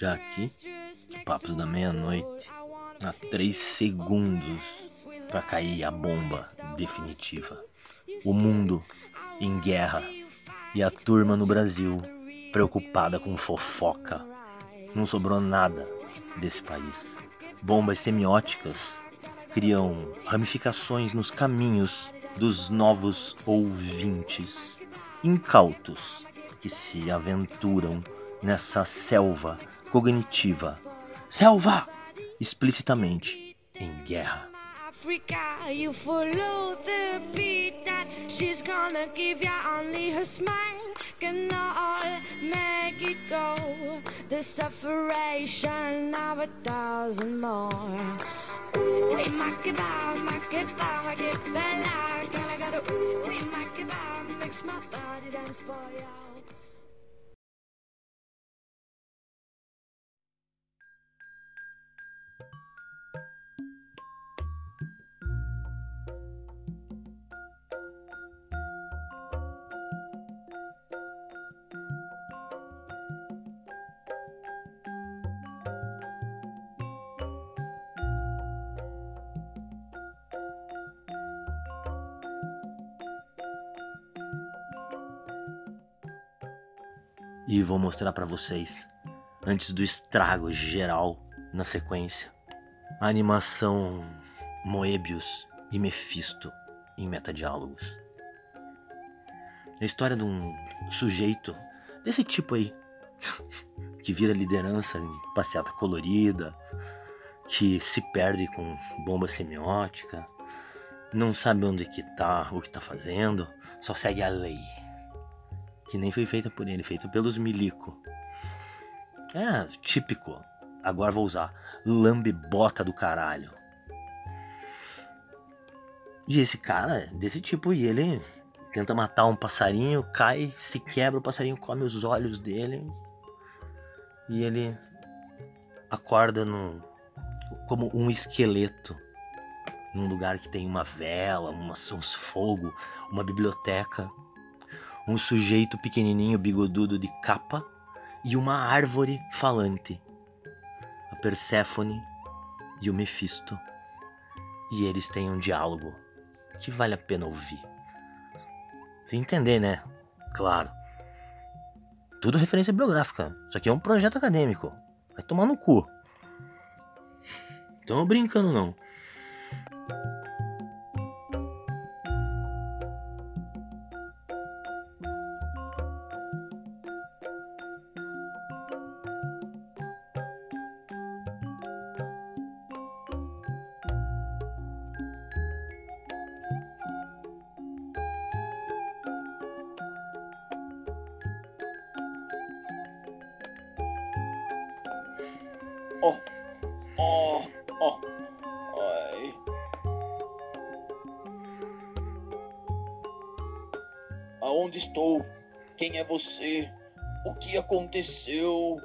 Já aqui, papos da meia-noite, a três segundos para cair a bomba definitiva. O mundo em guerra. e a turma no Brasil preocupada com fofoca. Não sobrou nada desse país. Bombas semióticas criam ramificações nos caminhos dos novos ouvintes, incautos que se aventuram nessa selva cognitiva. Selva! Explicitamente em guerra. Africa, you follow the beat that she's make it go. The a gotta ooh in my kebab, makes my body dance for you. E vou mostrar para vocês, antes do estrago geral na sequência, a animação Moebius e Mephisto em metadiálogos. A história de um sujeito desse tipo aí, que vira liderança em passeata colorida, que se perde com bomba semiótica, não sabe onde que tá, o que tá fazendo, só segue a lei que nem foi feita por ele, feita pelos milico. É típico. Agora vou usar lambibota do caralho. E esse cara é desse tipo e ele tenta matar um passarinho, cai, se quebra, o passarinho come os olhos dele e ele acorda como um esqueleto num lugar que tem uma vela, uma, uns fogo, uma biblioteca um sujeito pequenininho bigodudo de capa e uma árvore falante. A Perséfone e o Mefisto. E eles têm um diálogo que vale a pena ouvir. Entender, né? Claro. Tudo referência bibliográfica. Isso aqui é um projeto acadêmico. Vai tomar no cu. Tô brincando não. Ó, ó, ó. Ai. Aonde estou? Quem é você? O que aconteceu?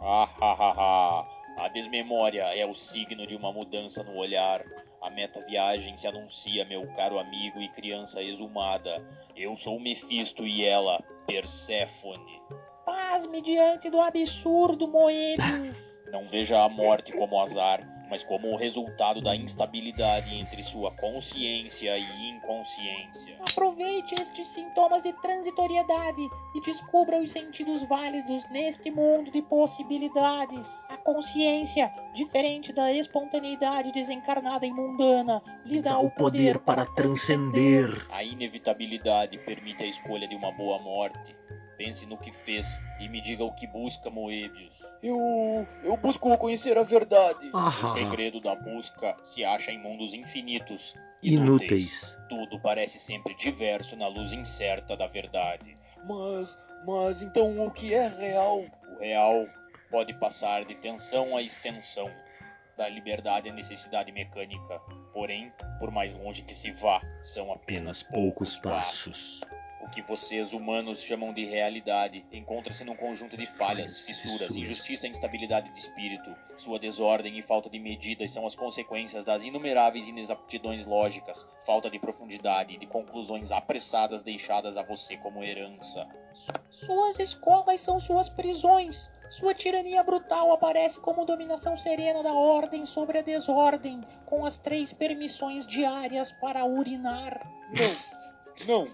Ah. A desmemória é o signo de uma mudança no olhar. A meta-viagem se anuncia, meu caro amigo e criança exumada. Eu sou Mefisto e ela, Perséfone. Pasme diante do absurdo, Moebius. Não veja a morte como azar, mas como o resultado da instabilidade entre sua consciência e inconsciência. Aproveite estes sintomas de transitoriedade e descubra os sentidos válidos neste mundo de possibilidades. A consciência, diferente da espontaneidade desencarnada e mundana, lhe dá o poder para transcender. A inevitabilidade permite a escolha de uma boa morte. Pense no que fez e me diga o que busca, Moebius. Eu. eu busco conhecer a verdade. Ah. O segredo da busca se acha em mundos infinitos. Inúteis. Tudo parece sempre diverso na luz incerta da verdade. Mas. mas então o que é real? O real pode passar de tensão a extensão. Da liberdade à necessidade mecânica. Porém, por mais longe que se vá, são apenas, poucos passos. O O que vocês humanos chamam de realidade encontra-se num conjunto de falhas, fissuras, injustiça e instabilidade de espírito. Sua desordem e falta de medidas são as consequências das inumeráveis inexaptidões lógicas, falta de profundidade e de conclusões apressadas deixadas a você como herança. Suas escolas são suas prisões. Sua tirania brutal aparece como dominação serena da ordem sobre a desordem, com as três permissões diárias para urinar. Não, não,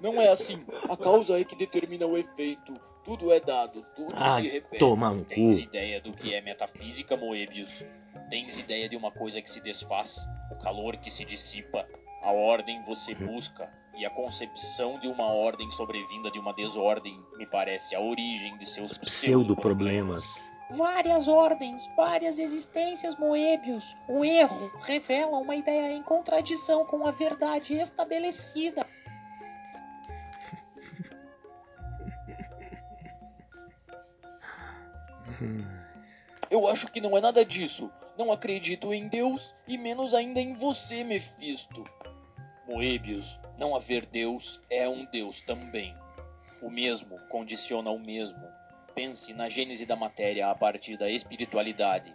não é assim. A causa é que determina o efeito. Tudo é dado, tudo Ah, se repete. toma no Tens cu. ideia do que é metafísica, Moebius? Tens ideia de uma coisa que se desfaz? O calor que se dissipa? A ordem você busca? E a concepção de uma ordem sobrevinda de uma desordem me parece a origem de seus Pseudo-problemas. Várias ordens, várias existências, Moebius. O erro revela uma ideia em contradição com a verdade estabelecida. Eu acho que não é nada disso. Não acredito em Deus e menos ainda em você, Mephisto. Moebius, não haver Deus é um Deus também. O mesmo condiciona o mesmo. Pense na gênese da matéria a partir da espiritualidade.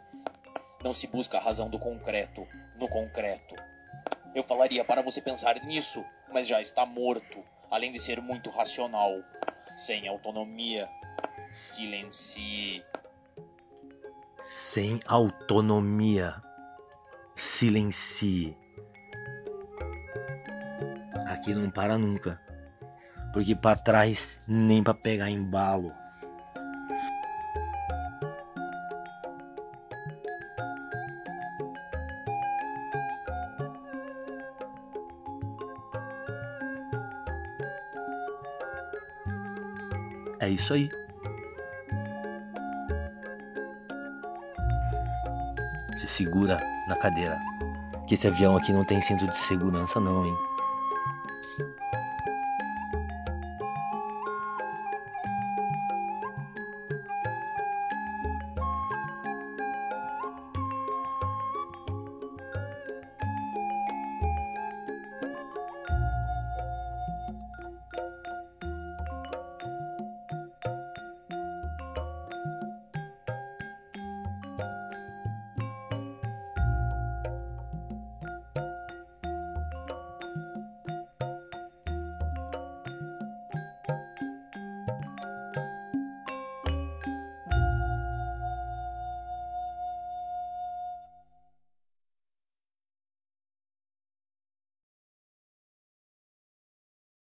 Não se busca a razão do concreto no concreto. Eu falaria para você pensar nisso, mas já está morto, além de ser muito racional. Sem autonomia, silencie. Sem autonomia. Silencie. Aqui não para nunca. Porque pra trás nem pra pegar embalo. É isso aí. Se segura na cadeira. Que esse avião aqui não tem cinto de segurança não, hein?